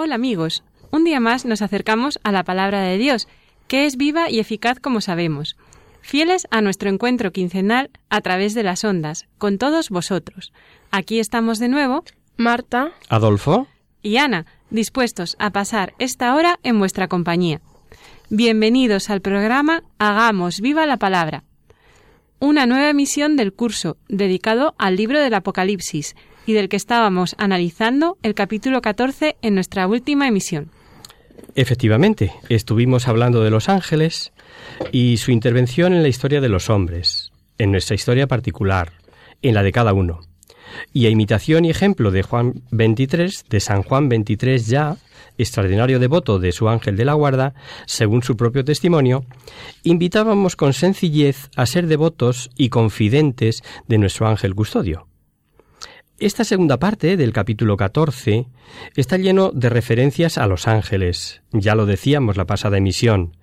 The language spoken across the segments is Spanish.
Hola amigos, un día más nos acercamos a la palabra de Dios, que es viva y eficaz como sabemos, fieles a nuestro encuentro quincenal a través de las ondas, con todos vosotros. Aquí estamos de nuevo, Marta, Adolfo, y Ana, dispuestos a pasar esta hora en vuestra compañía. Bienvenidos al programa Hagamos viva la palabra, una nueva emisión del curso dedicado al libro del Apocalipsis y del que estábamos analizando el capítulo 14 en nuestra última emisión. efectivamente, estuvimos hablando de los ángeles y su intervención en la historia de los hombres, en nuestra historia particular, en la de cada uno. Y a imitación y ejemplo de Juan 23, de San Juan 23 ya, extraordinario devoto de su ángel de la guarda, según su propio testimonio, invitábamos con sencillez a ser devotos y confidentes de nuestro ángel custodio. Esta segunda parte del capítulo 14 está lleno de referencias a los ángeles. Ya lo decíamos la pasada emisión.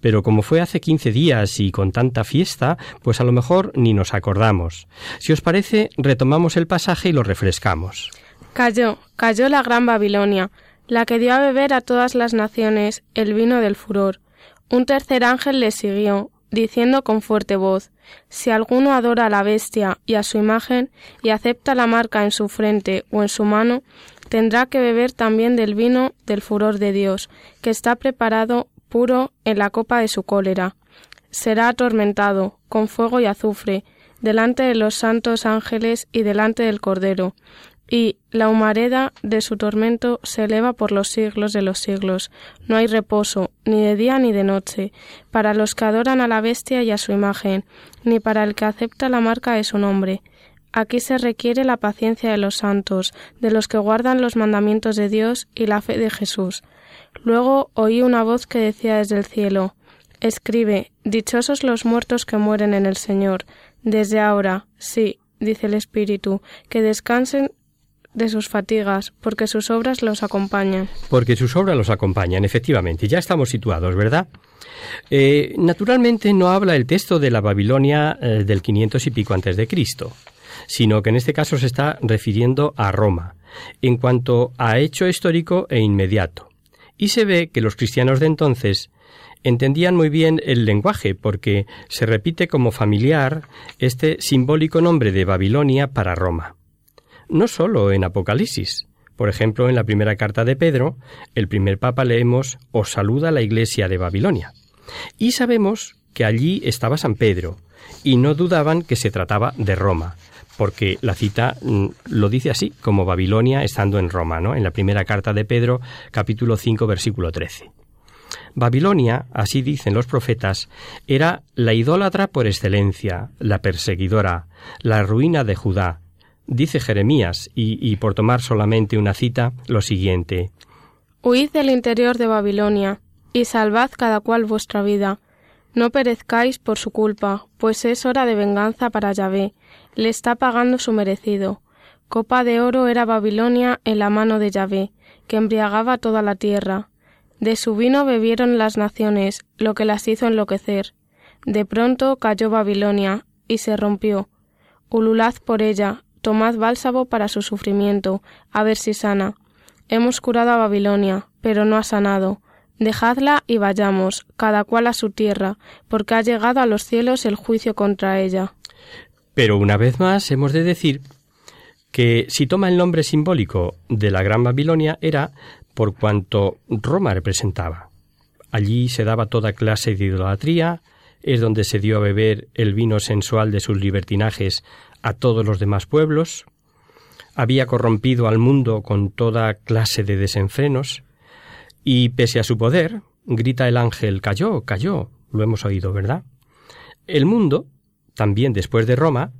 Pero como fue hace 15 días y con tanta fiesta, pues a lo mejor ni nos acordamos. Si os parece, retomamos el pasaje y lo refrescamos. cayó, cayó la gran Babilonia, la que dio a beber a todas las naciones el vino del furor. Un tercer ángel le siguió, diciendo con fuerte voz, Si alguno adora a la bestia y a su imagen, y acepta la marca en su frente o en su mano, tendrá que beber también del vino del furor de Dios, que está preparado puro en la copa de su cólera. Será atormentado con fuego y azufre, delante de los santos ángeles y delante del Cordero, y la humareda de su tormento se eleva por los siglos de los siglos. No hay reposo, ni de día ni de noche, para los que adoran a la bestia y a su imagen, ni para el que acepta la marca de su nombre. Aquí se requiere la paciencia de los santos, de los que guardan los mandamientos de Dios y la fe de Jesús. Luego oí una voz que decía desde el cielo Escribe, Dichosos los muertos que mueren en el Señor. Desde ahora, sí, dice el Espíritu, que descansen de sus fatigas, porque sus obras los acompañan. Porque sus obras los acompañan, efectivamente. Ya estamos situados, ¿verdad? Eh, naturalmente no habla el texto de la Babilonia eh, del 500 y pico antes de Cristo, sino que en este caso se está refiriendo a Roma, en cuanto a hecho histórico e inmediato. Y se ve que los cristianos de entonces entendían muy bien el lenguaje, porque se repite como familiar este simbólico nombre de Babilonia para Roma. No solo en Apocalipsis. Por ejemplo, en la primera carta de Pedro, el primer papa leemos Os saluda la iglesia de Babilonia. Y sabemos que allí estaba San Pedro, y no dudaban que se trataba de Roma, porque la cita mm, lo dice así, como Babilonia estando en Roma, ¿no? En la primera carta de Pedro, capítulo 5, versículo 13. Babilonia, así dicen los profetas, era la idólatra por excelencia, la perseguidora, la ruina de Judá. Dice Jeremías, y, por tomar solamente una cita, lo siguiente. Huid del interior de Babilonia, y salvad cada cual vuestra vida. No perezcáis por su culpa, pues es hora de venganza para Yahvé, le está pagando su merecido. Copa de oro era Babilonia en la mano de Yahvé, que embriagaba toda la tierra. De su vino bebieron las naciones, lo que las hizo enloquecer. De pronto cayó Babilonia, y se rompió. Ululad por ella, tomad bálsamo para su sufrimiento, a ver si sana. Hemos curado a Babilonia, pero no ha sanado. Dejadla y vayamos, cada cual a su tierra, porque ha llegado a los cielos el juicio contra ella. Pero una vez más hemos de decir que si toma el nombre simbólico de la Gran Babilonia era por cuanto Roma representaba. Allí se daba toda clase de idolatría, es donde se dio a beber el vino sensual de sus libertinajes a todos los demás pueblos, había corrompido al mundo con toda clase de desenfrenos, y pese a su poder, grita el ángel, cayó, cayó, lo hemos oído, ¿verdad? El mundo, también después de Roma,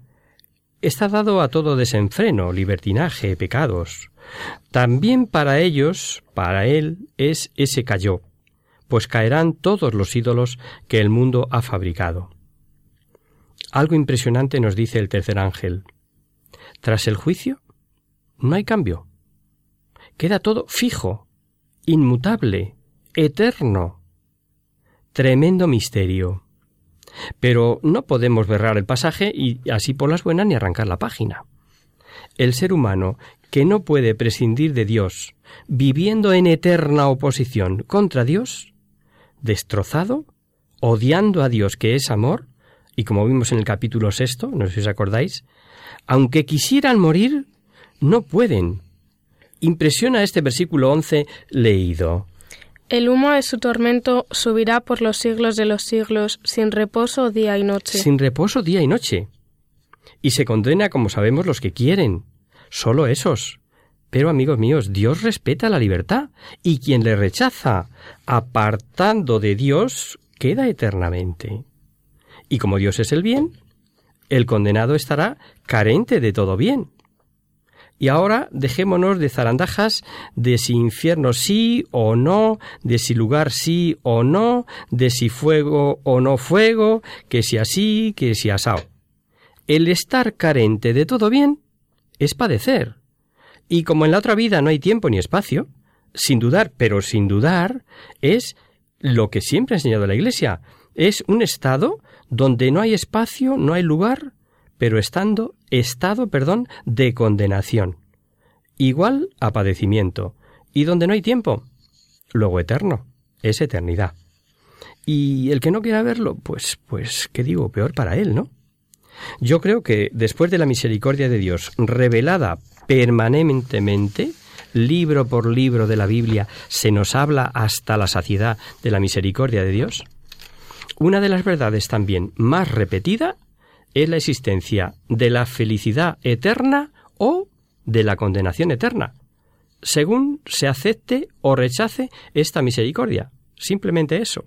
está dado a todo desenfreno, libertinaje, pecados. También para ellos, para él, es ese cayó, pues caerán todos los ídolos que el mundo ha fabricado. Algo impresionante nos dice el tercer ángel. Tras el juicio, no hay cambio. Queda todo fijo, inmutable, eterno. Tremendo misterio. Pero no podemos berrar el pasaje y así por las buenas ni arrancar la página. El ser humano, que no puede prescindir de Dios, viviendo en eterna oposición contra Dios, destrozado, odiando a Dios que es amor, y como vimos en el capítulo sexto, no sé si os acordáis, aunque quisieran morir, no pueden. Impresiona este versículo once leído. El humo de su tormento subirá por los siglos de los siglos, sin reposo día y noche. Sin reposo día y noche. Y se condena, como sabemos, los que quieren. Solo esos. Pero, amigos míos, Dios respeta la libertad, y quien le rechaza, apartando de Dios, queda eternamente. Y como Dios es el bien, el condenado estará carente de todo bien. Y ahora dejémonos de zarandajas de si infierno sí o no, de si lugar sí o no, de si fuego o no fuego, que si así, que si asao. El estar carente de todo bien es padecer. Y como en la otra vida no hay tiempo ni espacio, sin dudar, pero sin dudar, es lo que siempre ha enseñado la Iglesia. Es un estado donde no hay espacio, no hay lugar, pero estando estado, perdón, de condenación. Igual a padecimiento. Y donde no hay tiempo, luego eterno, es eternidad. Y el que no quiera verlo, pues, pues, ¿qué digo? Peor para él, ¿no? Yo creo que después de la misericordia de Dios revelada permanentemente, libro por libro de la Biblia, se nos habla hasta la saciedad de la misericordia de Dios. Una de las verdades también más repetida es la existencia de la felicidad eterna o de la condenación eterna, según se acepte o rechace esta misericordia. Simplemente eso.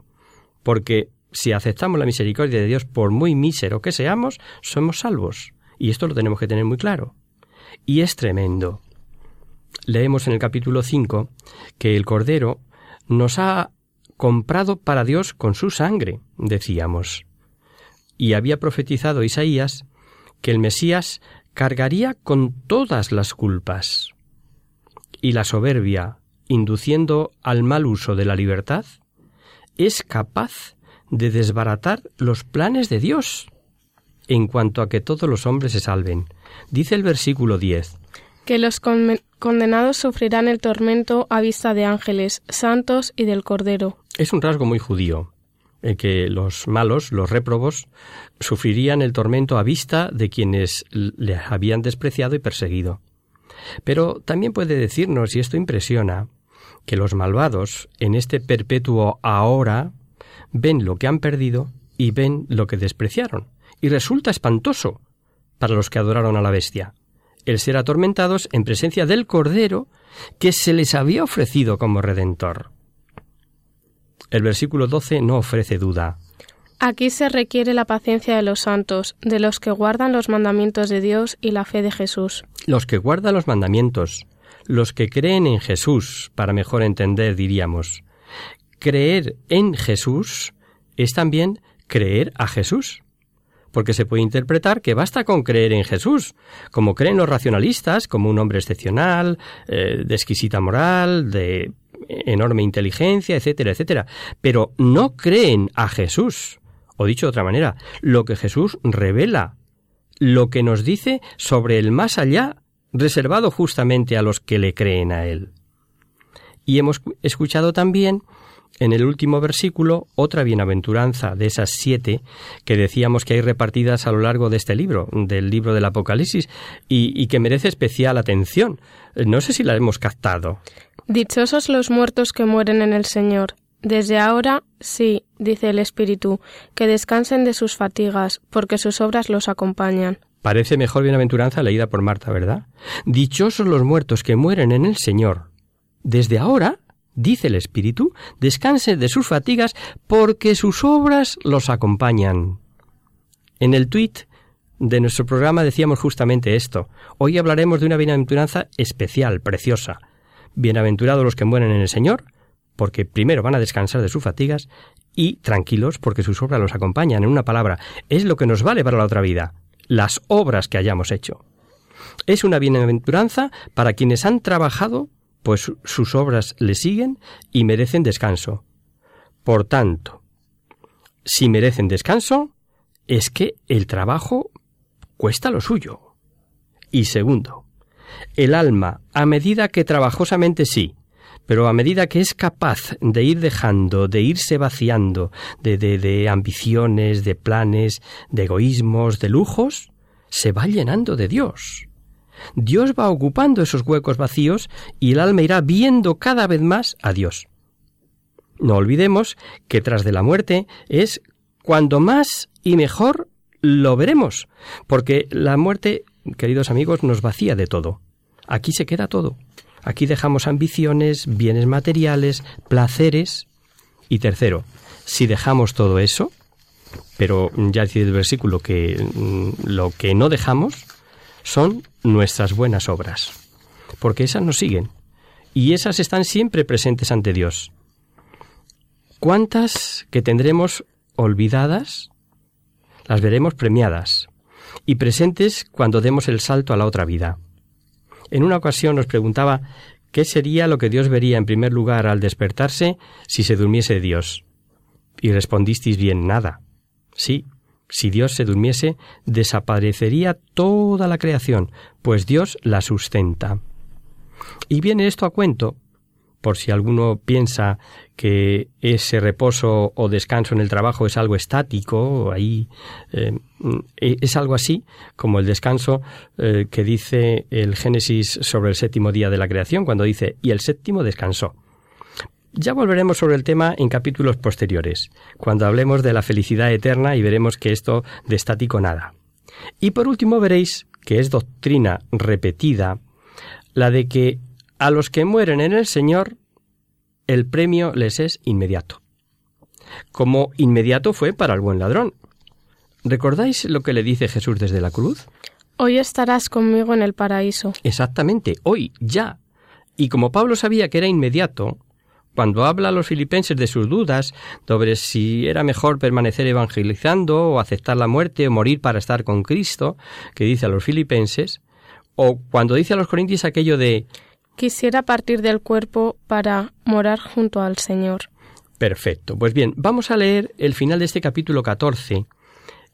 Porque si aceptamos la misericordia de Dios por muy mísero que seamos, somos salvos. Y esto lo tenemos que tener muy claro. Y es tremendo. Leemos en el capítulo 5 que el Cordero nos ha comprado para Dios con su sangre, decíamos y había profetizado Isaías que el Mesías cargaría con todas las culpas. Y la soberbia, induciendo al mal uso de la libertad, es capaz de desbaratar los planes de Dios en cuanto a que todos los hombres se salven. Dice el versículo 10. Que los condenados sufrirán el tormento a vista de ángeles, santos y del Cordero. Es un rasgo muy judío que los malos, los réprobos, sufrirían el tormento a vista de quienes le habían despreciado y perseguido. Pero también puede decirnos, y esto impresiona, que los malvados, en este perpetuo ahora, ven lo que han perdido y ven lo que despreciaron. Y resulta espantoso para los que adoraron a la bestia el ser atormentados en presencia del Cordero que se les había ofrecido como redentor. El versículo 12 no ofrece duda. Aquí se requiere la paciencia de los santos, de los que guardan los mandamientos de Dios y la fe de Jesús. Los que guardan los mandamientos, los que creen en Jesús, para mejor entender, diríamos. Creer en Jesús es también creer a Jesús. Porque se puede interpretar que basta con creer en Jesús, como creen los racionalistas, como un hombre excepcional, eh, de exquisita moral, de enorme inteligencia, etcétera, etcétera, pero no creen a Jesús. O dicho de otra manera, lo que Jesús revela, lo que nos dice sobre el más allá, reservado justamente a los que le creen a Él. Y hemos escuchado también en el último versículo otra bienaventuranza de esas siete que decíamos que hay repartidas a lo largo de este libro, del libro del Apocalipsis, y, y que merece especial atención. No sé si la hemos captado. Dichosos los muertos que mueren en el Señor. Desde ahora, sí, dice el Espíritu, que descansen de sus fatigas, porque sus obras los acompañan. Parece mejor bienaventuranza leída por Marta, ¿verdad? Dichosos los muertos que mueren en el Señor. Desde ahora, dice el Espíritu, descansen de sus fatigas, porque sus obras los acompañan. En el tuit de nuestro programa decíamos justamente esto. Hoy hablaremos de una bienaventuranza especial, preciosa. Bienaventurados los que mueren en el Señor, porque primero van a descansar de sus fatigas y tranquilos porque sus obras los acompañan. En una palabra, es lo que nos vale para la otra vida, las obras que hayamos hecho. Es una bienaventuranza para quienes han trabajado, pues sus obras le siguen y merecen descanso. Por tanto, si merecen descanso, es que el trabajo cuesta lo suyo. Y segundo, el alma, a medida que trabajosamente sí, pero a medida que es capaz de ir dejando, de irse vaciando de, de, de ambiciones, de planes, de egoísmos, de lujos, se va llenando de Dios. Dios va ocupando esos huecos vacíos y el alma irá viendo cada vez más a Dios. No olvidemos que tras de la muerte es cuando más y mejor lo veremos, porque la muerte, queridos amigos, nos vacía de todo. Aquí se queda todo. Aquí dejamos ambiciones, bienes materiales, placeres. Y tercero, si dejamos todo eso, pero ya dice el versículo que mm, lo que no dejamos son nuestras buenas obras, porque esas nos siguen y esas están siempre presentes ante Dios. ¿Cuántas que tendremos olvidadas las veremos premiadas y presentes cuando demos el salto a la otra vida? En una ocasión nos preguntaba qué sería lo que Dios vería en primer lugar al despertarse si se durmiese Dios. Y respondisteis bien nada. Sí, si Dios se durmiese, desaparecería toda la creación, pues Dios la sustenta. Y viene esto a cuento por si alguno piensa que ese reposo o descanso en el trabajo es algo estático, ahí eh, es algo así como el descanso eh, que dice el Génesis sobre el séptimo día de la creación, cuando dice y el séptimo descansó. Ya volveremos sobre el tema en capítulos posteriores, cuando hablemos de la felicidad eterna y veremos que esto de estático nada. Y por último veréis que es doctrina repetida la de que a los que mueren en el Señor, el premio les es inmediato. Como inmediato fue para el buen ladrón. ¿Recordáis lo que le dice Jesús desde la cruz? Hoy estarás conmigo en el paraíso. Exactamente, hoy, ya. Y como Pablo sabía que era inmediato, cuando habla a los filipenses de sus dudas sobre si era mejor permanecer evangelizando o aceptar la muerte o morir para estar con Cristo, que dice a los filipenses, o cuando dice a los corintios aquello de Quisiera partir del cuerpo para morar junto al Señor. Perfecto. Pues bien, vamos a leer el final de este capítulo 14,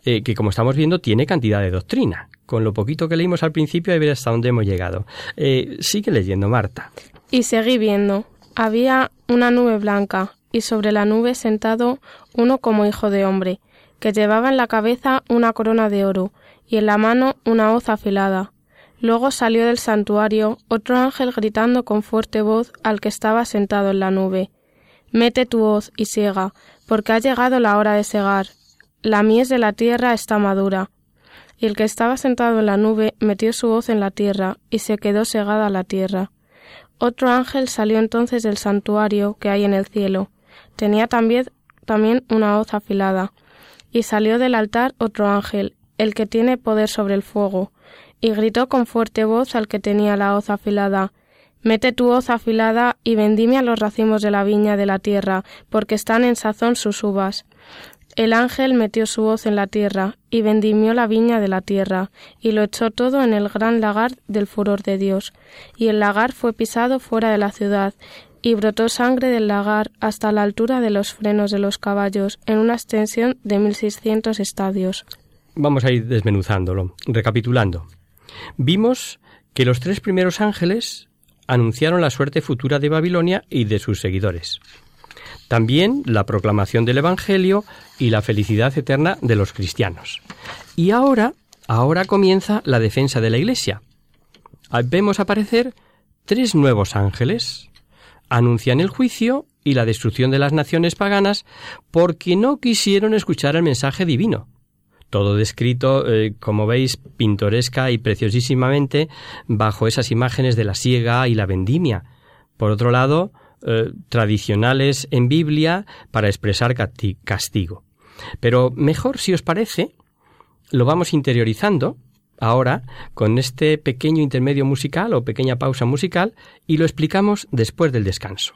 eh, que como estamos viendo tiene cantidad de doctrina. Con lo poquito que leímos al principio, hay ver hasta dónde hemos llegado. Eh, sigue leyendo, Marta. Y seguí viendo. Había una nube blanca, y sobre la nube sentado uno como hijo de hombre, que llevaba en la cabeza una corona de oro, y en la mano una hoz afilada. Luego salió del santuario otro ángel gritando con fuerte voz al que estaba sentado en la nube. Mete tu hoz y siega, porque ha llegado la hora de segar. La mies de la tierra está madura. Y el que estaba sentado en la nube metió su hoz en la tierra, y se quedó segada la tierra. Otro ángel salió entonces del santuario que hay en el cielo. Tenía también, también una hoz afilada. Y salió del altar otro ángel, el que tiene poder sobre el fuego, y gritó con fuerte voz al que tenía la hoz afilada Mete tu hoz afilada y vendime a los racimos de la viña de la tierra, porque están en sazón sus uvas. El ángel metió su hoz en la tierra, y vendimió la viña de la tierra, y lo echó todo en el gran lagar del furor de Dios. Y el lagar fue pisado fuera de la ciudad, y brotó sangre del lagar hasta la altura de los frenos de los caballos, en una extensión de mil seiscientos estadios. Vamos a ir desmenuzándolo, recapitulando. Vimos que los tres primeros ángeles anunciaron la suerte futura de Babilonia y de sus seguidores. También la proclamación del Evangelio y la felicidad eterna de los cristianos. Y ahora, ahora comienza la defensa de la Iglesia. Vemos aparecer tres nuevos ángeles. Anuncian el juicio y la destrucción de las naciones paganas porque no quisieron escuchar el mensaje divino. Todo descrito, eh, como veis, pintoresca y preciosísimamente bajo esas imágenes de la siega y la vendimia. Por otro lado, eh, tradicionales en Biblia para expresar castigo. Pero mejor, si os parece, lo vamos interiorizando ahora con este pequeño intermedio musical o pequeña pausa musical y lo explicamos después del descanso.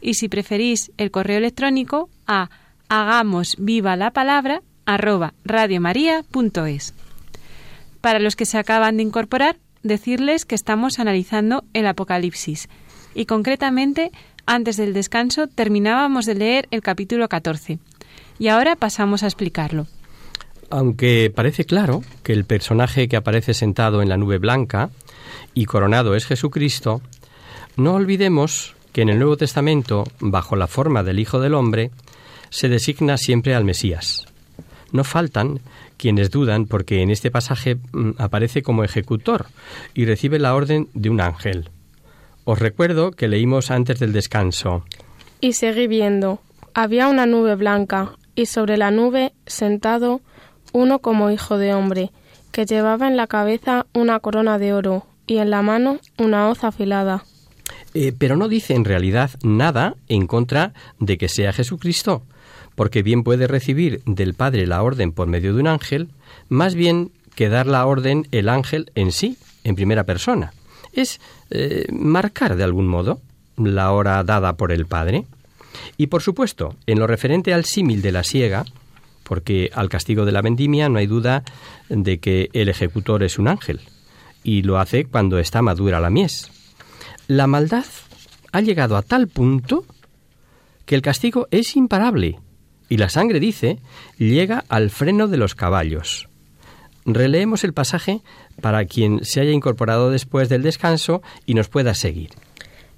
y si preferís el correo electrónico a hagamos viva la palabra arroba. Para los que se acaban de incorporar, decirles que estamos analizando el Apocalipsis y concretamente antes del descanso terminábamos de leer el capítulo 14 y ahora pasamos a explicarlo. Aunque parece claro que el personaje que aparece sentado en la nube blanca y coronado es Jesucristo, no olvidemos que en el Nuevo Testamento, bajo la forma del Hijo del Hombre, se designa siempre al Mesías. No faltan quienes dudan porque en este pasaje mm, aparece como ejecutor y recibe la orden de un ángel. Os recuerdo que leímos antes del descanso. Y seguí viendo. Había una nube blanca, y sobre la nube, sentado, uno como hijo de hombre, que llevaba en la cabeza una corona de oro, y en la mano una hoz afilada. Eh, pero no dice en realidad nada en contra de que sea Jesucristo, porque bien puede recibir del Padre la orden por medio de un ángel, más bien que dar la orden el ángel en sí, en primera persona. Es eh, marcar de algún modo. la hora dada por el Padre. Y por supuesto, en lo referente al símil de la siega, porque al castigo de la vendimia no hay duda de que el ejecutor es un ángel, y lo hace cuando está madura la mies. La maldad ha llegado a tal punto que el castigo es imparable, y la sangre, dice, llega al freno de los caballos. Releemos el pasaje para quien se haya incorporado después del descanso y nos pueda seguir.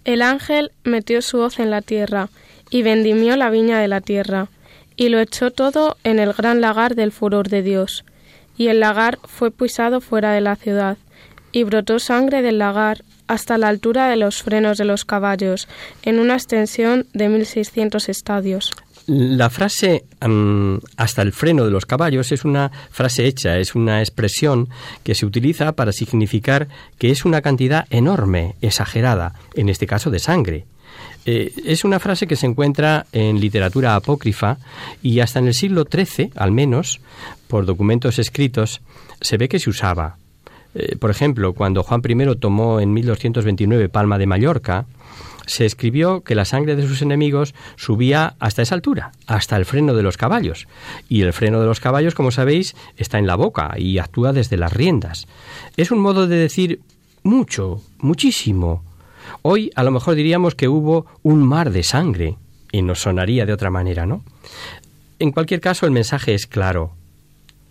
El ángel metió su hoz en la tierra y vendimió la viña de la tierra, y lo echó todo en el gran lagar del furor de Dios. Y el lagar fue pisado fuera de la ciudad, y brotó sangre del lagar hasta la altura de los frenos de los caballos, en una extensión de mil seiscientos estadios. La frase hasta el freno de los caballos es una frase hecha, es una expresión que se utiliza para significar que es una cantidad enorme, exagerada, en este caso de sangre. Eh, es una frase que se encuentra en literatura apócrifa y hasta en el siglo XIII, al menos, por documentos escritos, se ve que se usaba. Eh, por ejemplo, cuando Juan I tomó en 1229 Palma de Mallorca, se escribió que la sangre de sus enemigos subía hasta esa altura, hasta el freno de los caballos. Y el freno de los caballos, como sabéis, está en la boca y actúa desde las riendas. Es un modo de decir mucho, muchísimo. Hoy a lo mejor diríamos que hubo un mar de sangre, y nos sonaría de otra manera, ¿no? En cualquier caso, el mensaje es claro.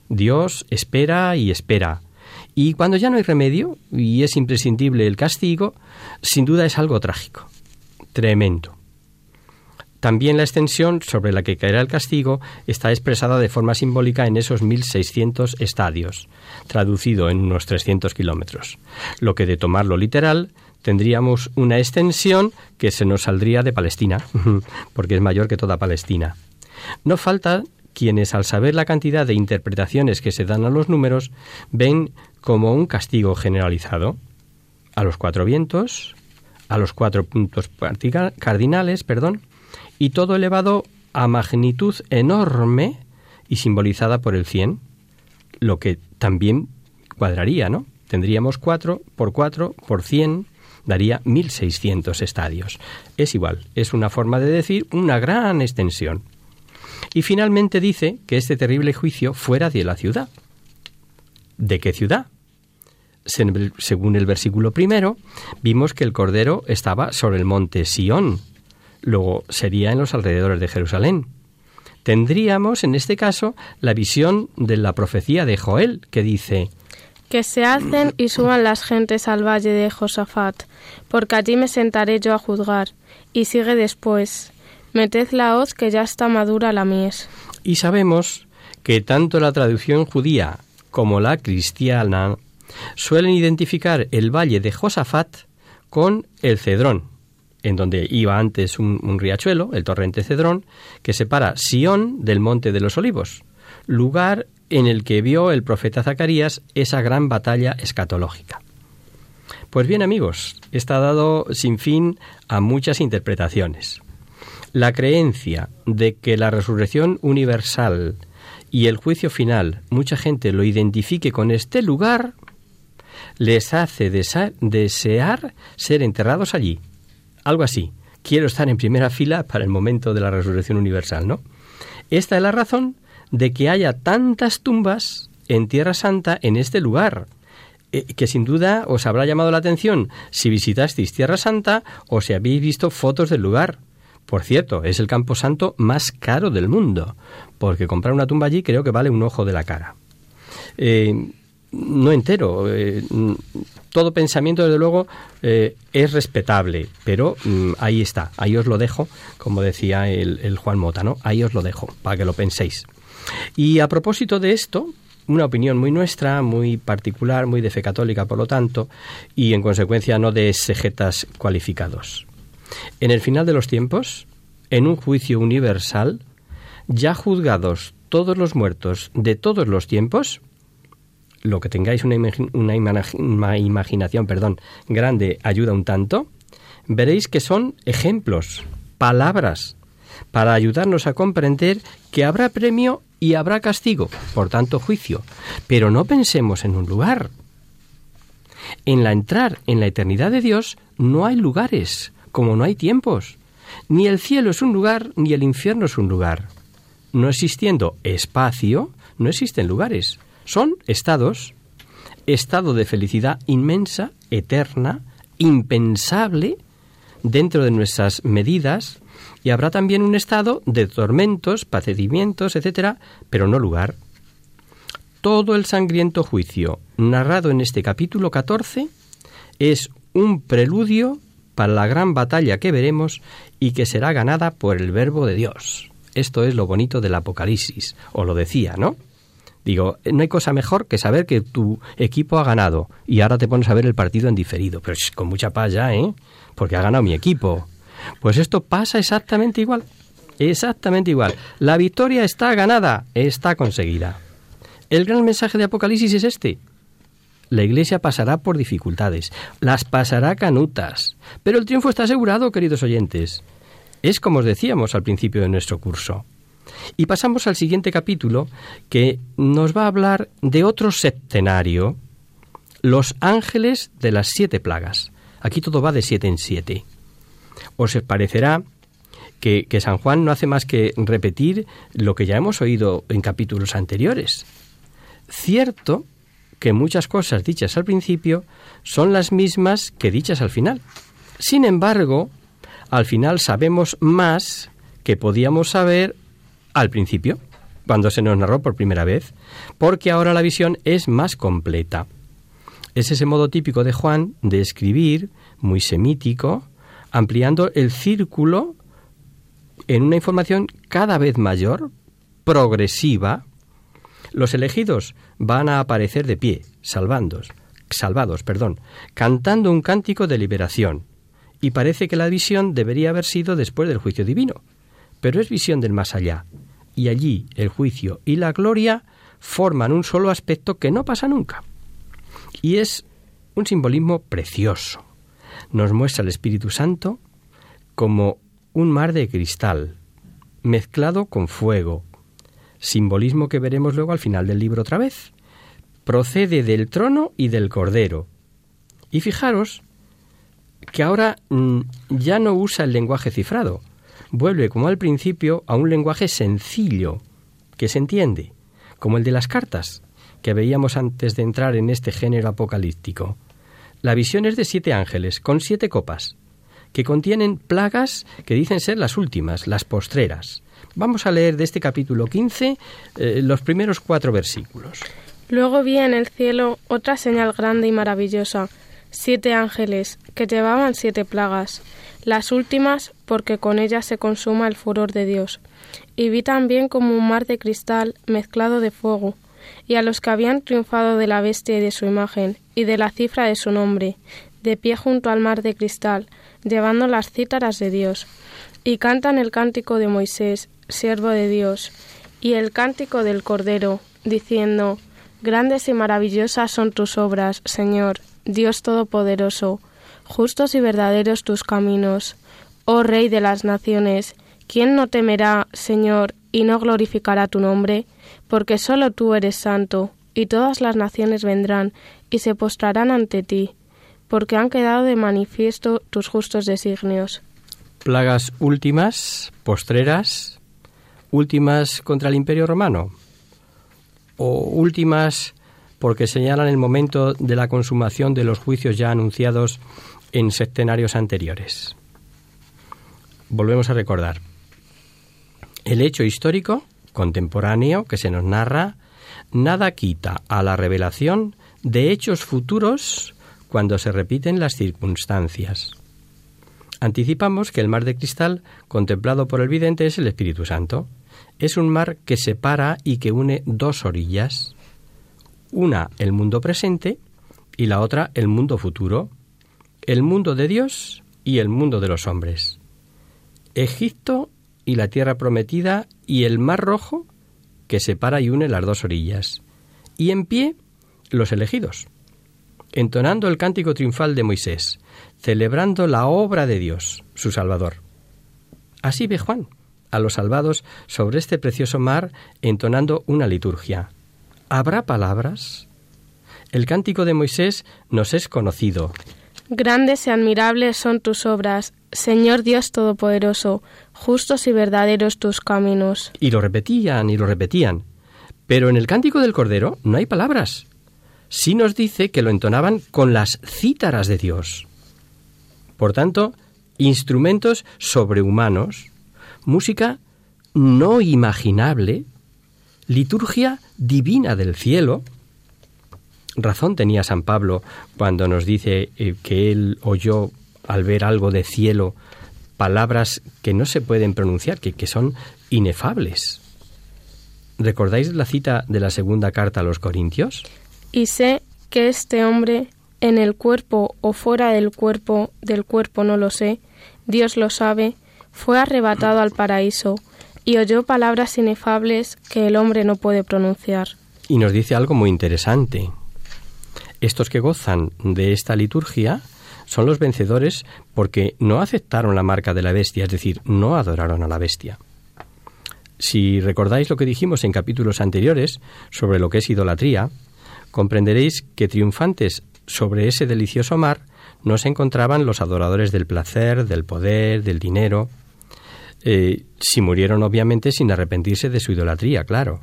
Dios espera y espera. Y cuando ya no hay remedio y es imprescindible el castigo, sin duda es algo trágico tremendo. También la extensión sobre la que caerá el castigo está expresada de forma simbólica en esos 1.600 estadios, traducido en unos 300 kilómetros, lo que de tomarlo literal tendríamos una extensión que se nos saldría de Palestina, porque es mayor que toda Palestina. No falta quienes al saber la cantidad de interpretaciones que se dan a los números ven como un castigo generalizado a los cuatro vientos, a los cuatro puntos cardinales, perdón, y todo elevado a magnitud enorme y simbolizada por el 100, lo que también cuadraría, ¿no? Tendríamos 4 por 4 por 100, daría 1600 estadios. Es igual, es una forma de decir una gran extensión. Y finalmente dice que este terrible juicio fuera de la ciudad. ¿De qué ciudad? según el versículo primero, vimos que el Cordero estaba sobre el monte Sión, luego sería en los alrededores de Jerusalén. Tendríamos, en este caso, la visión de la profecía de Joel, que dice, que se hacen y suban las gentes al valle de Josafat, porque allí me sentaré yo a juzgar. Y sigue después, meted la hoz que ya está madura la mies. Y sabemos que tanto la traducción judía como la cristiana suelen identificar el valle de Josafat con el Cedrón, en donde iba antes un, riachuelo, el torrente Cedrón, que separa Sión del Monte de los Olivos, lugar en el que vio el profeta Zacarías esa gran batalla escatológica. Pues bien amigos, está dado sin fin a muchas interpretaciones. La creencia de que la resurrección universal y el juicio final mucha gente lo identifique con este lugar les hace desear ser enterrados allí. Algo así. Quiero estar en primera fila para el momento de la resurrección universal, ¿no? Esta es la razón de que haya tantas tumbas en Tierra Santa en este lugar, eh, que sin duda os habrá llamado la atención si visitasteis Tierra Santa o si habéis visto fotos del lugar. Por cierto, es el campo santo más caro del mundo, porque comprar una tumba allí creo que vale un ojo de la cara. Eh, no entero. Eh, todo pensamiento, desde luego, eh, es respetable, pero mm, ahí está, ahí os lo dejo, como decía el, Juan Mota, ¿no? Ahí os lo dejo, para que lo penséis. Y a propósito de esto, una opinión muy nuestra, muy particular, muy de fe católica, por lo tanto, y en consecuencia no de exegetas cualificados. En el final de los tiempos, en un juicio universal, ya juzgados todos los muertos de todos los tiempos, lo que tengáis una, imaginación perdón, grande ayuda un tanto, veréis que son ejemplos, palabras, para ayudarnos a comprender que habrá premio y habrá castigo, por tanto juicio. Pero no pensemos en un lugar. En la entrar en la eternidad de Dios no hay lugares, como no hay tiempos. Ni el cielo es un lugar, ni el infierno es un lugar. No existiendo espacio, no existen lugares. Son estados. Estado de felicidad inmensa, eterna, impensable, dentro de nuestras medidas, y habrá también un estado de tormentos, padecimientos, etcétera, pero no lugar. Todo el sangriento juicio narrado en este capítulo 14 es un preludio para la gran batalla que veremos y que será ganada por el verbo de Dios. Esto es lo bonito del Apocalipsis, o lo decía, ¿no? Digo, no hay cosa mejor que saber que tu equipo ha ganado y ahora te pones a ver el partido en diferido, pero con mucha paz ya, ¿eh? Porque ha ganado mi equipo. Pues esto pasa exactamente igual. Exactamente igual. La victoria está ganada, está conseguida. El gran mensaje de Apocalipsis es este. La Iglesia pasará por dificultades, las pasará canutas, pero el triunfo está asegurado, queridos oyentes. Es como os decíamos al principio de nuestro curso. Y pasamos al siguiente capítulo que nos va a hablar de otro septenario, los ángeles de las siete plagas. Aquí todo va de siete en siete. Os parecerá que, que, San Juan no hace más que repetir lo que ya hemos oído en capítulos anteriores. Cierto que muchas cosas dichas al principio son las mismas que dichas al final. Sin embargo, al final sabemos más que podíamos saber al principio, cuando se nos narró por primera vez, porque ahora la visión es más completa. Es ese modo típico de Juan de escribir, muy semítico, ampliando el círculo en una información cada vez mayor, progresiva. Los elegidos van a aparecer de pie, salvandos, salvados, perdón, cantando un cántico de liberación. Y parece que la visión debería haber sido después del juicio divino, pero es visión del más allá. Y allí el juicio y la gloria forman un solo aspecto que no pasa nunca. Y es un simbolismo precioso. Nos muestra el Espíritu Santo como un mar de cristal, mezclado con fuego, simbolismo que veremos luego al final del libro otra vez. Procede del trono y del cordero. Y fijaros que ahora mm, ya no usa el lenguaje cifrado, vuelve como al principio a un lenguaje sencillo, que se entiende, como el de las cartas, que veíamos antes de entrar en este género apocalíptico. La visión es de siete ángeles, con siete copas, que contienen plagas que dicen ser las últimas, las postreras. Vamos a leer de este capítulo 15 eh, los primeros cuatro versículos. Luego vi en el cielo otra señal grande y maravillosa, siete ángeles, que llevaban siete plagas, las últimas porque con ellas se consuma el furor de Dios. Y vi también como un mar de cristal mezclado de fuego, y a los que habían triunfado de la bestia y de su imagen, y de la cifra de su nombre, de pie junto al mar de cristal, llevando las cítaras de Dios, y cantan el cántico de Moisés, siervo de Dios, y el cántico del Cordero, diciendo, Grandes y maravillosas son tus obras, Señor, Dios Todopoderoso, justos y verdaderos tus caminos. Oh Rey de las naciones, ¿quién no temerá, Señor, y no glorificará tu nombre? Porque sólo tú eres santo, y todas las naciones vendrán y se postrarán ante ti, porque han quedado de manifiesto tus justos designios. Plagas últimas, postreras, últimas contra el imperio romano, o últimas porque señalan el momento de la consumación de los juicios ya anunciados en septenarios anteriores. Volvemos a recordar. El hecho histórico contemporáneo que se nos narra nada quita a la revelación de hechos futuros cuando se repiten las circunstancias. Anticipamos que el mar de cristal contemplado por el vidente es el Espíritu Santo. Es un mar que separa y que une dos orillas, una el mundo presente y la otra el mundo futuro, el mundo de Dios y el mundo de los hombres. Egipto y la tierra prometida y el mar rojo que separa y une las dos orillas. Y en pie los elegidos, entonando el cántico triunfal de Moisés, celebrando la obra de Dios, su Salvador. Así ve Juan a los salvados sobre este precioso mar entonando una liturgia. ¿Habrá palabras? El cántico de Moisés nos es conocido. Grandes y admirables son tus obras, Señor Dios Todopoderoso, justos y verdaderos tus caminos. Y lo repetían y lo repetían. Pero en el cántico del Cordero no hay palabras. Sí nos dice que lo entonaban con las cítaras de Dios. Por tanto, instrumentos sobrehumanos, música no imaginable, liturgia divina del cielo, razón tenía San Pablo cuando nos dice eh, que él oyó al ver algo de cielo palabras que no se pueden pronunciar, que, que son inefables. ¿Recordáis la cita de la segunda carta a los Corintios? Y sé que este hombre, en el cuerpo o fuera del cuerpo, del cuerpo no lo sé, Dios lo sabe, fue arrebatado al paraíso y oyó palabras inefables que el hombre no puede pronunciar. Y nos dice algo muy interesante. Estos que gozan de esta liturgia son los vencedores porque no aceptaron la marca de la bestia, es decir, no adoraron a la bestia. Si recordáis lo que dijimos en capítulos anteriores sobre lo que es idolatría, comprenderéis que triunfantes sobre ese delicioso mar no se encontraban los adoradores del placer, del poder, del dinero, eh, si murieron obviamente sin arrepentirse de su idolatría, claro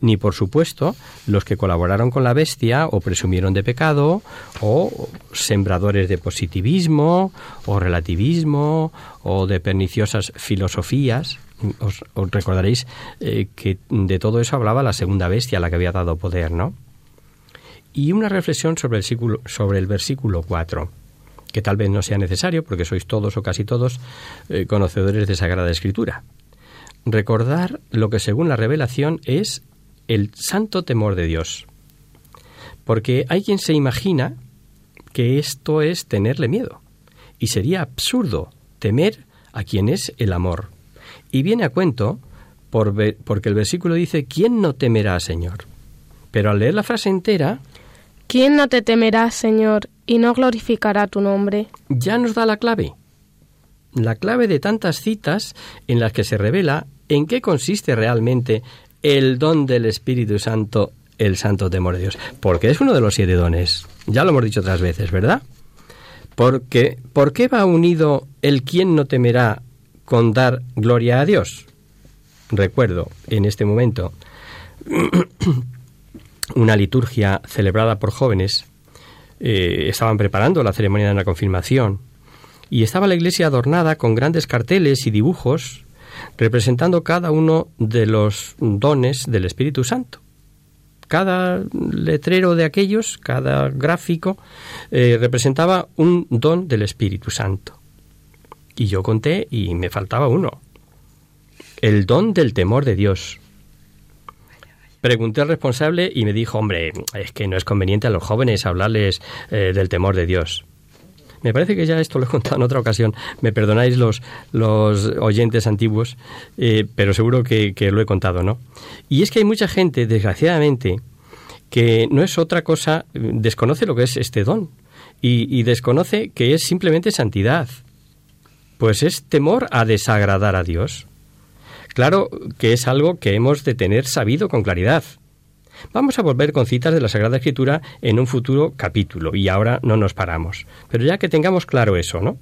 ni por supuesto los que colaboraron con la bestia o presumieron de pecado o sembradores de positivismo o relativismo o de perniciosas filosofías. Os, recordaréis eh, que de todo eso hablaba la segunda bestia, la que había dado poder, ¿no? Y una reflexión sobre el, sobre el versículo 4 que tal vez no sea necesario porque sois todos o casi todos eh, conocedores de Sagrada Escritura. Recordar lo que según la revelación es el santo temor de Dios. Porque hay quien se imagina que esto es tenerle miedo. Y sería absurdo temer a quien es el amor. Y viene a cuento por porque el versículo dice, ¿quién no temerá, Señor? Pero al leer la frase entera... ¿Quién no te temerá, Señor, y no glorificará tu nombre? Ya nos da la clave. La clave de tantas citas en las que se revela en qué consiste realmente el don del Espíritu Santo, el santo temor de Dios. Porque es uno de los siete dones. Ya lo hemos dicho otras veces, ¿verdad? Porque, ¿Por qué va unido el quien no temerá con dar gloria a Dios? Recuerdo en este momento una liturgia celebrada por jóvenes. Eh, estaban preparando la ceremonia de la confirmación y estaba la iglesia adornada con grandes carteles y dibujos representando cada uno de los dones del Espíritu Santo. Cada letrero de aquellos, cada gráfico, eh, representaba un don del Espíritu Santo. Y yo conté y me faltaba uno. El don del temor de Dios. Pregunté al responsable y me dijo, hombre, es que no es conveniente a los jóvenes hablarles eh, del temor de Dios. Me parece que ya esto lo he contado en otra ocasión. Me perdonáis los, los oyentes antiguos, eh, pero seguro que, lo he contado, ¿no? Y es que hay mucha gente, desgraciadamente, que no es otra cosa, desconoce lo que es este don y, y desconoce que es simplemente santidad. Pues es temor a desagradar a Dios. Claro que es algo que hemos de tener sabido con claridad. Vamos a volver con citas de la Sagrada Escritura en un futuro capítulo y ahora no nos paramos. Pero ya que tengamos claro eso, ¿no?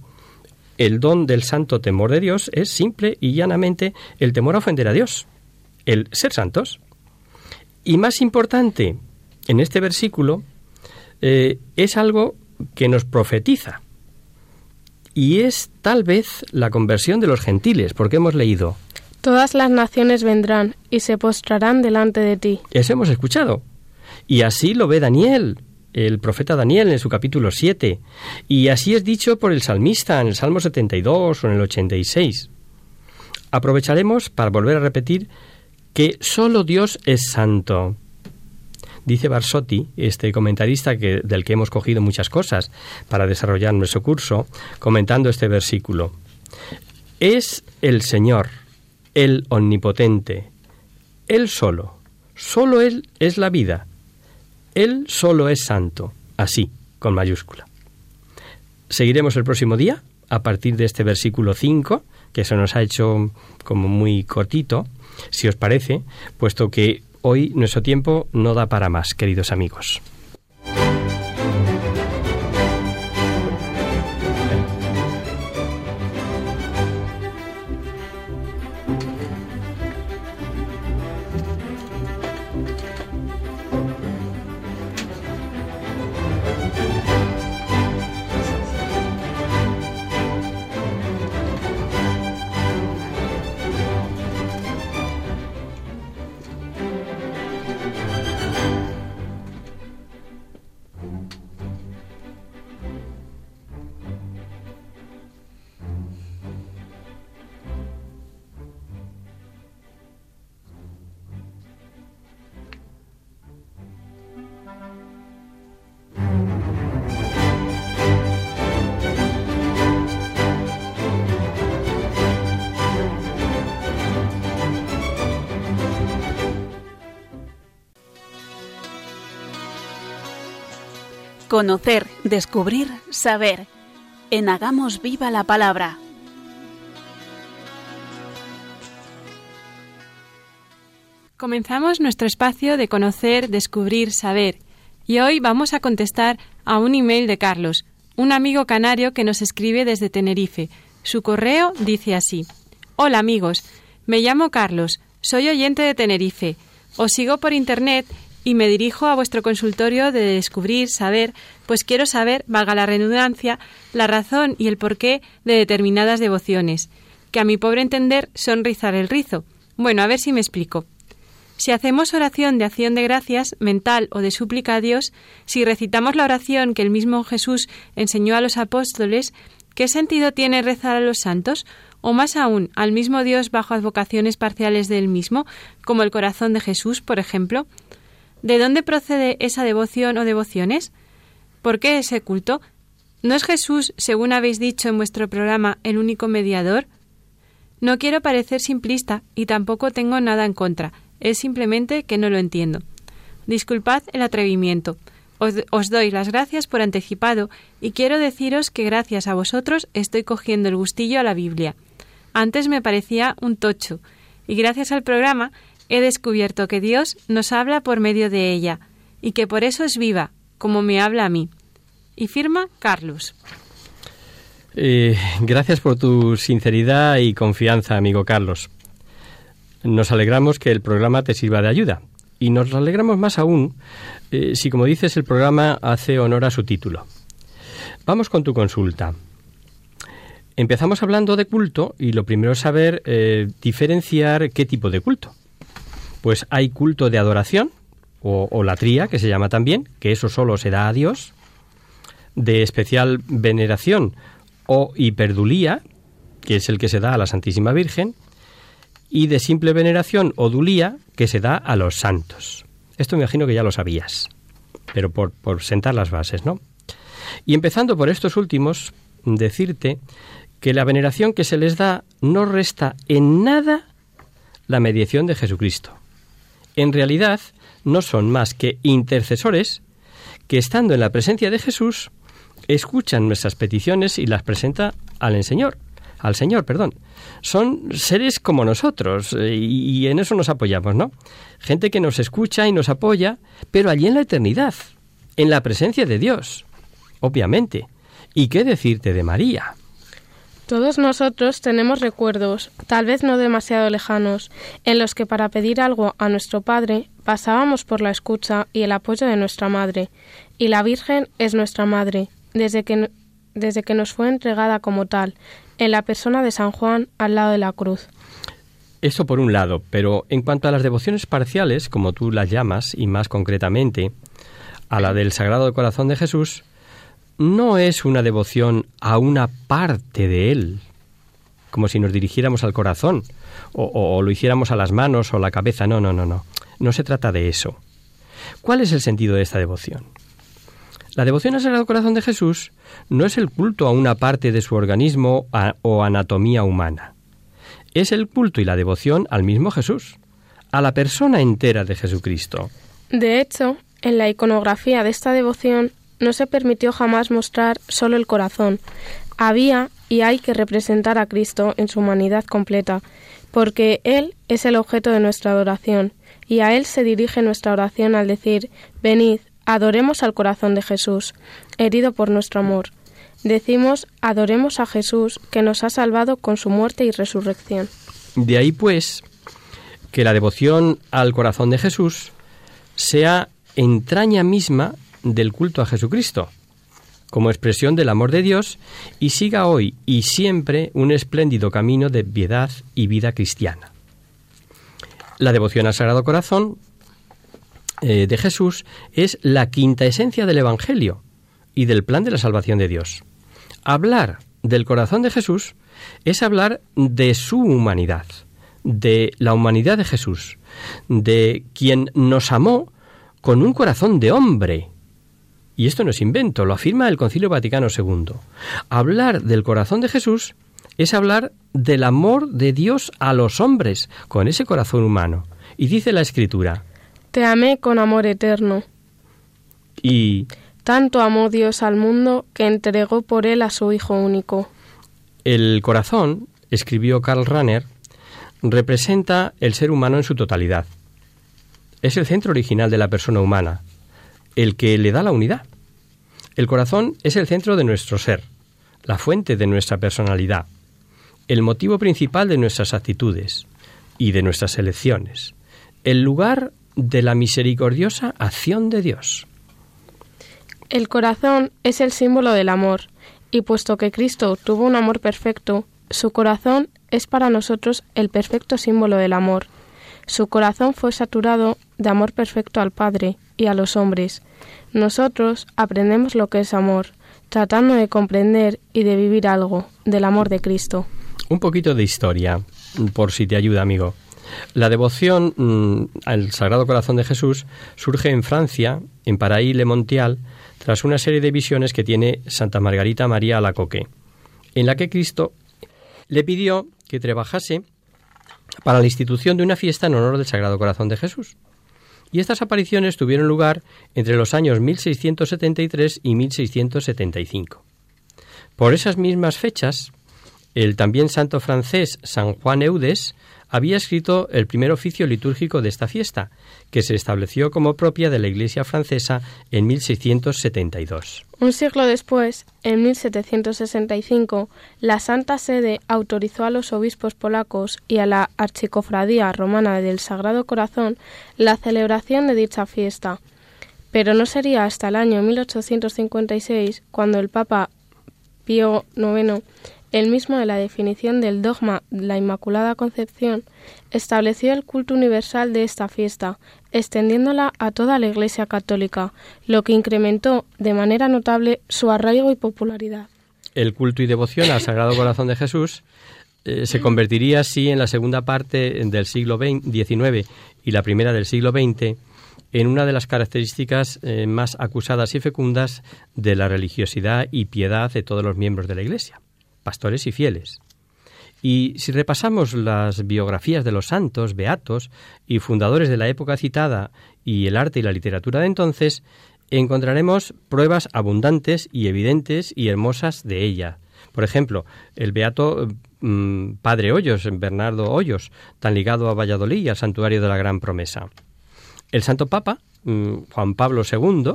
El don del santo temor de Dios es simple y llanamente el temor a ofender a Dios, el ser santos. Y más importante, en este versículo, eh, es algo que nos profetiza. Y es tal vez la conversión de los gentiles, porque hemos leído, Todas las naciones vendrán y se postrarán delante de ti. Eso hemos escuchado. Y así lo ve Daniel, el profeta Daniel en su capítulo 7. Y así es dicho por el salmista en el Salmo 72 o en el 86. Aprovecharemos para volver a repetir que solo Dios es santo. Dice Barsotti, este comentarista que, del que hemos cogido muchas cosas para desarrollar nuestro curso, comentando este versículo. Es el Señor el omnipotente. Él solo, solo Él es la vida. Él solo es santo, así, con mayúscula. Seguiremos el próximo día, a partir de este versículo 5, que se nos ha hecho como muy cortito, si os parece, puesto que hoy nuestro tiempo no da para más, queridos amigos. Conocer, descubrir, saber. En Hagamos Viva la Palabra. Comenzamos nuestro espacio de conocer, descubrir, saber. Y hoy vamos a contestar a un email de Carlos, un amigo canario que nos escribe desde Tenerife. Su correo dice así. Hola amigos, me llamo Carlos, soy oyente de Tenerife. Os sigo por Internet y me dirijo a vuestro consultorio de descubrir, saber, pues quiero saber, valga la redundancia, la razón y el porqué de determinadas devociones, que a mi pobre entender son rizar el rizo. Bueno, a ver si me explico. Si hacemos oración de acción de gracias, mental o de súplica a Dios, si recitamos la oración que el mismo Jesús enseñó a los apóstoles, ¿qué sentido tiene rezar a los santos? O más aún, al mismo Dios bajo advocaciones parciales del mismo, como el corazón de Jesús, por ejemplo. ¿De dónde procede esa devoción o devociones? ¿Por qué ese culto? ¿No es Jesús, según habéis dicho en vuestro programa, el único mediador? No quiero parecer simplista y tampoco tengo nada en contra, es simplemente que no lo entiendo. Disculpad el atrevimiento. Os, doy las gracias por anticipado y quiero deciros que gracias a vosotros estoy cogiendo el gustillo a la Biblia. Antes me parecía un tocho y gracias al programa he descubierto que Dios nos habla por medio de ella y que por eso es viva, como me habla a mí. Y firma Carlos. Eh, gracias por tu sinceridad y confianza, amigo Carlos. Nos alegramos que el programa te sirva de ayuda. Y nos alegramos más aún eh, si, como dices, el programa hace honor a su título. Vamos con tu consulta. Empezamos hablando de culto y lo primero es saber eh, diferenciar qué tipo de culto. Pues hay culto de adoración, o, o latría, que se llama también, que eso solo se da a Dios, de especial veneración o hiperdulía, que es el que se da a la Santísima Virgen, y de simple veneración o dulía que se da a los santos. Esto me imagino que ya lo sabías, pero por, por sentar las bases, ¿no? Y empezando por estos últimos, decirte que la veneración que se les da no resta en nada la mediación de Jesucristo. En realidad, no son más que intercesores que, estando en la presencia de Jesús, escuchan nuestras peticiones y las presenta al Señor, al Señor, perdón. Son seres como nosotros eh, y, en eso nos apoyamos, ¿no? Gente que nos escucha y nos apoya, pero allí en la eternidad, en la presencia de Dios, obviamente. ¿Y qué decirte de María? Todos nosotros tenemos recuerdos, tal vez no demasiado lejanos, en los que para pedir algo a nuestro Padre pasábamos por la escucha y el apoyo de nuestra Madre, y la Virgen es nuestra Madre, desde que, desde que nos fue entregada como tal, en la persona de San Juan al lado de la cruz. Eso por un lado, pero en cuanto a las devociones parciales, como tú las llamas, y más concretamente a la del Sagrado Corazón de Jesús, no es una devoción a una parte de Él, como si nos dirigiéramos al corazón, o, lo hiciéramos a las manos o la cabeza. No, no, no, no. No se trata de eso. ¿Cuál es el sentido de esta devoción? La devoción al Sagrado Corazón de Jesús no es el culto a una parte de su organismo o anatomía humana. Es el culto y la devoción al mismo Jesús, a la persona entera de Jesucristo. De hecho, en la iconografía de esta devoción no se permitió jamás mostrar solo el corazón. Había y hay que representar a Cristo en su humanidad completa, porque Él es el objeto de nuestra adoración, y a Él se dirige nuestra oración al decir, venid, Adoremos al corazón de Jesús, herido por nuestro amor. Decimos, adoremos a Jesús, que nos ha salvado con su muerte y resurrección. De ahí, pues, que la devoción al corazón de Jesús sea entraña misma del culto a Jesucristo, como expresión del amor de Dios, y siga hoy y siempre un espléndido camino de piedad y vida cristiana. La devoción al Sagrado Corazón eh, de Jesús es la quinta esencia del Evangelio y del plan de la salvación de Dios. Hablar del corazón de Jesús es hablar de su humanidad, de la humanidad de Jesús, de quien nos amó con un corazón de hombre. Y esto no es invento, lo afirma el Concilio Vaticano II. Hablar del corazón de Jesús es hablar del amor de Dios a los hombres con ese corazón humano. Y dice la Escritura, te amé con amor eterno. Y Tanto amó Dios al mundo que entregó por él a su Hijo único. El corazón, escribió Karl Rahner, representa el ser humano en su totalidad. Es el centro original de la persona humana, el que le da la unidad. El corazón es el centro de nuestro ser, la fuente de nuestra personalidad, el motivo principal de nuestras actitudes y de nuestras elecciones, el lugar de la misericordiosa acción de Dios. El corazón es el símbolo del amor, y puesto que Cristo tuvo un amor perfecto, su corazón es para nosotros el perfecto símbolo del amor. Su corazón fue saturado de amor perfecto al Padre y a los hombres. Nosotros aprendemos lo que es amor, tratando de comprender y de vivir algo del amor de Cristo. Un poquito de historia, por si te ayuda, amigo. La devoción mm, al Sagrado Corazón de Jesús surge en Francia, en Paraí-le-Montial, tras una serie de visiones que tiene Santa Margarita María Alacoque, en la que Cristo le pidió que trabajase para la institución de una fiesta en honor del Sagrado Corazón de Jesús. Y estas apariciones tuvieron lugar entre los años 1673 y 1675. Por esas mismas fechas, el también santo francés San Juan Eudes había escrito el primer oficio litúrgico de esta fiesta, que se estableció como propia de la Iglesia francesa en 1672. Un siglo después, en 1765, la Santa Sede autorizó a los obispos polacos y a la Archicofradía Romana del Sagrado Corazón la celebración de dicha fiesta. Pero no sería hasta el año 1856 cuando el Papa Pío IX el mismo de la definición del dogma de la Inmaculada Concepción, estableció el culto universal de esta fiesta, extendiéndola a toda la Iglesia católica, lo que incrementó de manera notable su arraigo y popularidad. El culto y devoción al Sagrado Corazón de Jesús eh, se convertiría así en la segunda parte del siglo XIX y la primera del siglo XX en una de las características eh, más acusadas y fecundas de la religiosidad y piedad de todos los miembros de la Iglesia pastores y fieles. Y si repasamos las biografías de los santos, beatos y fundadores de la época citada y el arte y la literatura de entonces, encontraremos pruebas abundantes y evidentes y hermosas de ella. Por ejemplo, el beato mm, Padre Hoyos, Bernardo Hoyos, tan ligado a Valladolid y al santuario de la Gran Promesa. El Santo Papa, Juan Pablo II,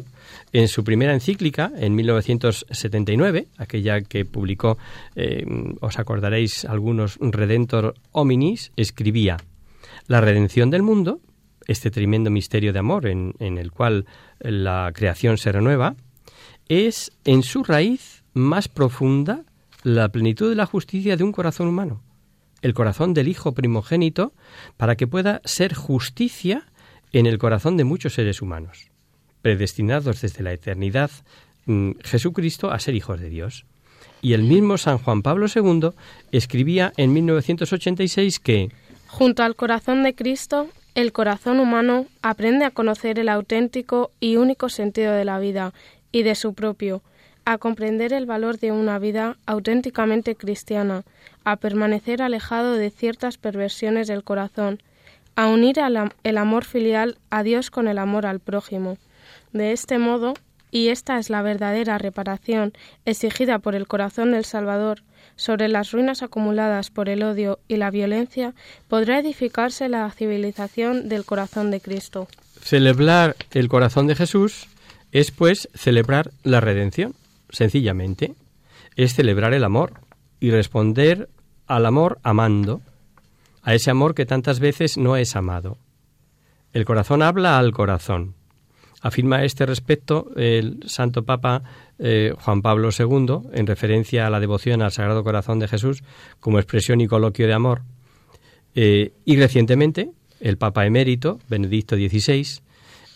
en su primera encíclica, en 1979, aquella que publicó, eh, os acordaréis algunos, Redentor Hominis, escribía, La redención del mundo, este tremendo misterio de amor en, en el cual la creación se renueva, es en su raíz más profunda la plenitud de la justicia de un corazón humano, el corazón del Hijo primogénito, para que pueda ser justicia en el corazón de muchos seres humanos predestinados desde la eternidad mm, Jesucristo a ser hijos de Dios. Y el mismo San Juan Pablo II escribía en 1986 que Junto al corazón de Cristo, el corazón humano aprende a conocer el auténtico y único sentido de la vida y de su propio, a comprender el valor de una vida auténticamente cristiana, a permanecer alejado de ciertas perversiones del corazón, a unir el amor filial a Dios con el amor al prójimo, de este modo, y esta es la verdadera reparación exigida por el corazón del Salvador, sobre las ruinas acumuladas por el odio y la violencia, podrá edificarse la civilización del corazón de Cristo. Celebrar el corazón de Jesús es, pues, celebrar la redención, sencillamente. Es celebrar el amor y responder al amor amando, a ese amor que tantas veces no es amado. El corazón habla al corazón. Afirma a este respecto el Santo Papa eh, Juan Pablo II, en referencia a la devoción al Sagrado Corazón de Jesús como expresión y coloquio de amor. Eh, y recientemente, el Papa emérito, Benedicto XVI,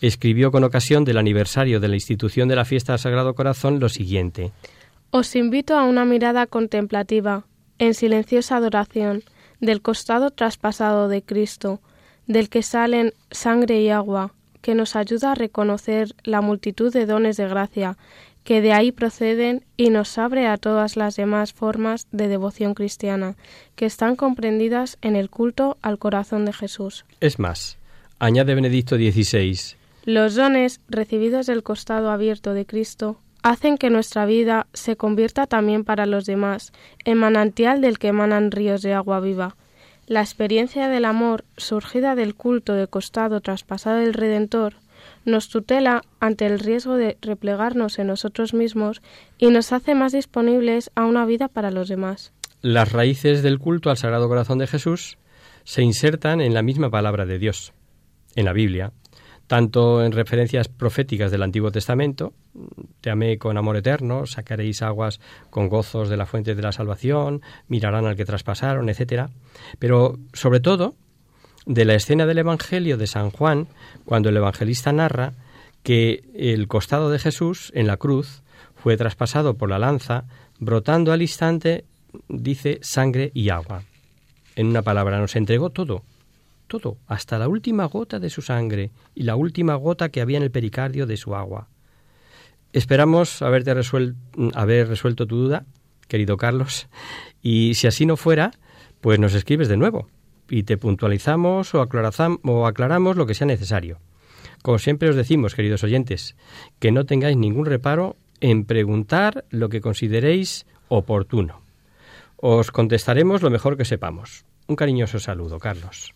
escribió con ocasión del aniversario de la institución de la fiesta del Sagrado Corazón lo siguiente. Os invito a una mirada contemplativa, en silenciosa adoración, del costado traspasado de Cristo, del que salen sangre y agua, que nos ayuda a reconocer la multitud de dones de gracia que de ahí proceden y nos abre a todas las demás formas de devoción cristiana que están comprendidas en el culto al corazón de Jesús. Es más, añade Benedicto XVI, Los dones recibidos del costado abierto de Cristo hacen que nuestra vida se convierta también para los demás en manantial del que emanan ríos de agua viva. La experiencia del amor surgida del culto de costado traspasado del Redentor nos tutela ante el riesgo de replegarnos en nosotros mismos y nos hace más disponibles a una vida para los demás. Las raíces del culto al Sagrado Corazón de Jesús se insertan en la misma palabra de Dios, en la Biblia, tanto en referencias proféticas del Antiguo Testamento, te amé con amor eterno, sacaréis aguas con gozos de la fuente de la salvación, mirarán al que traspasaron, etc. Pero sobre todo de la escena del Evangelio de San Juan, cuando el evangelista narra que el costado de Jesús en la cruz fue traspasado por la lanza, brotando al instante, dice, sangre y agua. En una palabra, nos entregó todo, todo, hasta la última gota de su sangre y la última gota que había en el pericardio de su agua. Esperamos haberte haber resuelto tu duda, querido Carlos, y si así no fuera, pues nos escribes de nuevo y te puntualizamos o, o aclaramos lo que sea necesario. Como siempre os decimos, queridos oyentes, que no tengáis ningún reparo en preguntar lo que consideréis oportuno. Os contestaremos lo mejor que sepamos. Un cariñoso saludo, Carlos.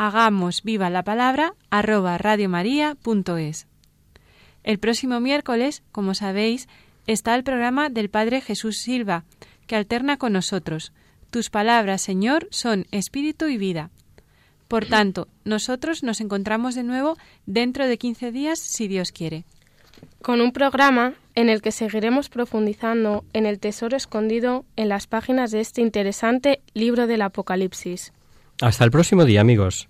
hagamos viva la palabra arroba radiomaria.es. El próximo miércoles, como sabéis, está el programa del Padre Jesús Silva, que alterna con nosotros. Tus palabras, Señor, son espíritu y vida. Por tanto, nosotros nos encontramos de nuevo dentro de 15 días, si Dios quiere. Con un programa en el que seguiremos profundizando en el tesoro escondido en las páginas de este interesante libro del Apocalipsis. Hasta el próximo día, amigos.